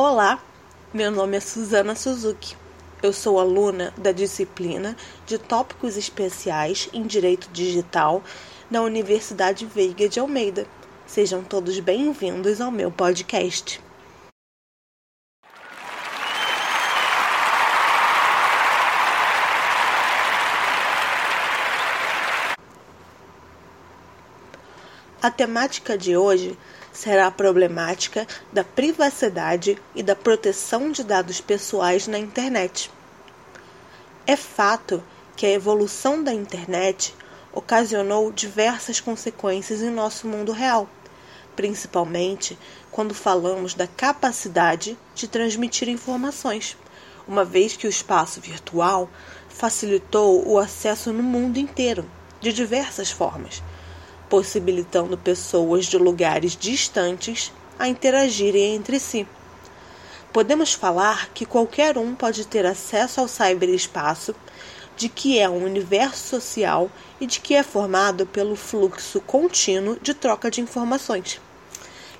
Olá, meu nome é Suzana Suzuki. Eu sou aluna da disciplina de Tópicos Especiais em Direito Digital da Universidade Veiga de Almeida. Sejam todos bem-vindos ao meu podcast. A temática de hoje será a problemática da privacidade e da proteção de dados pessoais na internet. É fato que a evolução da internet ocasionou diversas consequências em nosso mundo real, principalmente quando falamos da capacidade de transmitir informações, uma vez que o espaço virtual facilitou o acesso no mundo inteiro, de diversas formas possibilitando pessoas de lugares distantes a interagirem entre si. Podemos falar que qualquer um pode ter acesso ao cyberespaço, de que é um universo social e de que é formado pelo fluxo contínuo de troca de informações.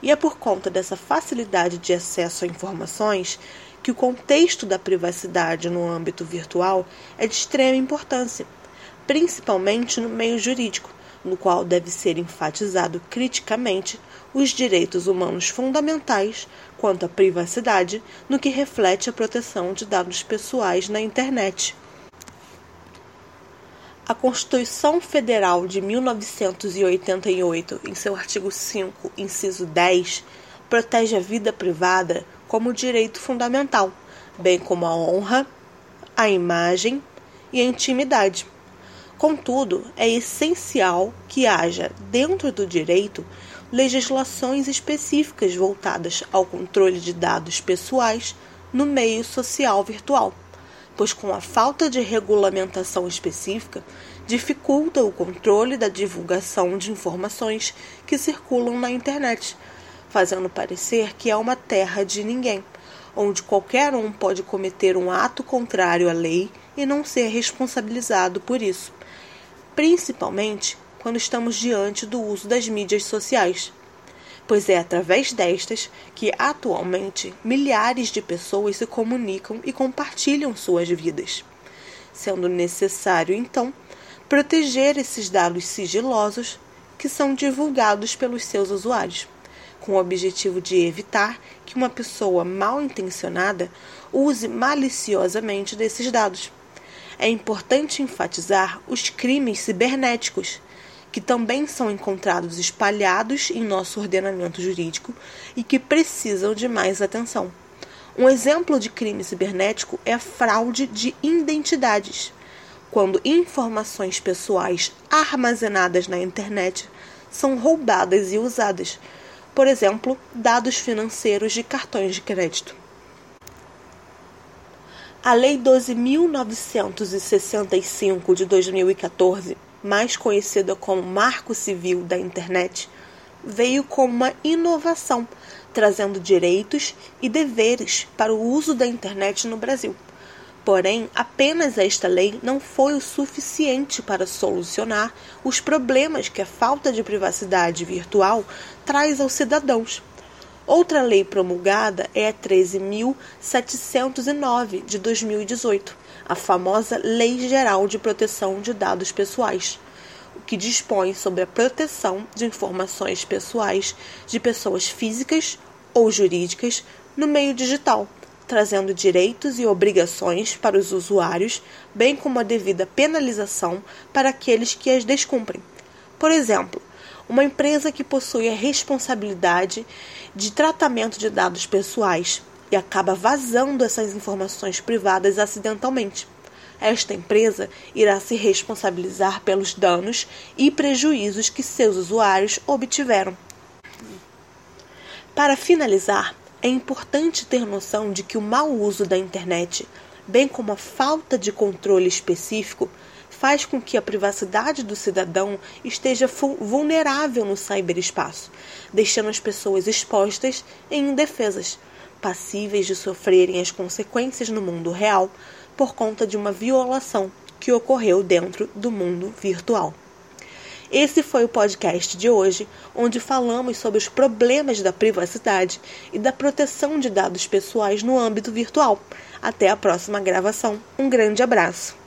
E é por conta dessa facilidade de acesso a informações que o contexto da privacidade no âmbito virtual é de extrema importância, principalmente no meio jurídico, no qual deve ser enfatizado criticamente os direitos humanos fundamentais quanto à privacidade, no que reflete a proteção de dados pessoais na internet. A Constituição Federal de 1988, em seu artigo 5, inciso 10, protege a vida privada como direito fundamental, bem como a honra, a imagem e a intimidade. Contudo, é essencial que haja, dentro do direito, legislações específicas voltadas ao controle de dados pessoais no meio social virtual, pois, com a falta de regulamentação específica, dificulta o controle da divulgação de informações que circulam na internet, fazendo parecer que é uma terra de ninguém, onde qualquer um pode cometer um ato contrário à lei e não ser responsabilizado por isso principalmente quando estamos diante do uso das mídias sociais, pois é através destas que atualmente milhares de pessoas se comunicam e compartilham suas vidas, sendo necessário então proteger esses dados sigilosos que são divulgados pelos seus usuários, com o objetivo de evitar que uma pessoa mal intencionada use maliciosamente desses dados é importante enfatizar os crimes cibernéticos, que também são encontrados espalhados em nosso ordenamento jurídico e que precisam de mais atenção. Um exemplo de crime cibernético é a fraude de identidades, quando informações pessoais armazenadas na internet são roubadas e usadas, por exemplo, dados financeiros de cartões de crédito. A Lei 12.965 de 2014, mais conhecida como Marco Civil da Internet, veio como uma inovação, trazendo direitos e deveres para o uso da internet no Brasil. Porém, apenas esta lei não foi o suficiente para solucionar os problemas que a falta de privacidade virtual traz aos cidadãos Outra lei promulgada é a 13.709 de 2018, a famosa Lei Geral de Proteção de Dados Pessoais, o que dispõe sobre a proteção de informações pessoais de pessoas físicas ou jurídicas no meio digital, trazendo direitos e obrigações para os usuários, bem como a devida penalização para aqueles que as descumprem. Por exemplo, uma empresa que possui a responsabilidade de tratamento de dados pessoais e acaba vazando essas informações privadas acidentalmente. Esta empresa irá se responsabilizar pelos danos e prejuízos que seus usuários obtiveram. Para finalizar, é importante ter noção de que o mau uso da internet, bem como a falta de controle específico, faz com que a privacidade do cidadão esteja vulnerável no ciberespaço, deixando as pessoas expostas e indefesas, passíveis de sofrerem as consequências no mundo real por conta de uma violação que ocorreu dentro do mundo virtual. Esse foi o podcast de hoje, onde falamos sobre os problemas da privacidade e da proteção de dados pessoais no âmbito virtual. Até a próxima gravação. Um grande abraço.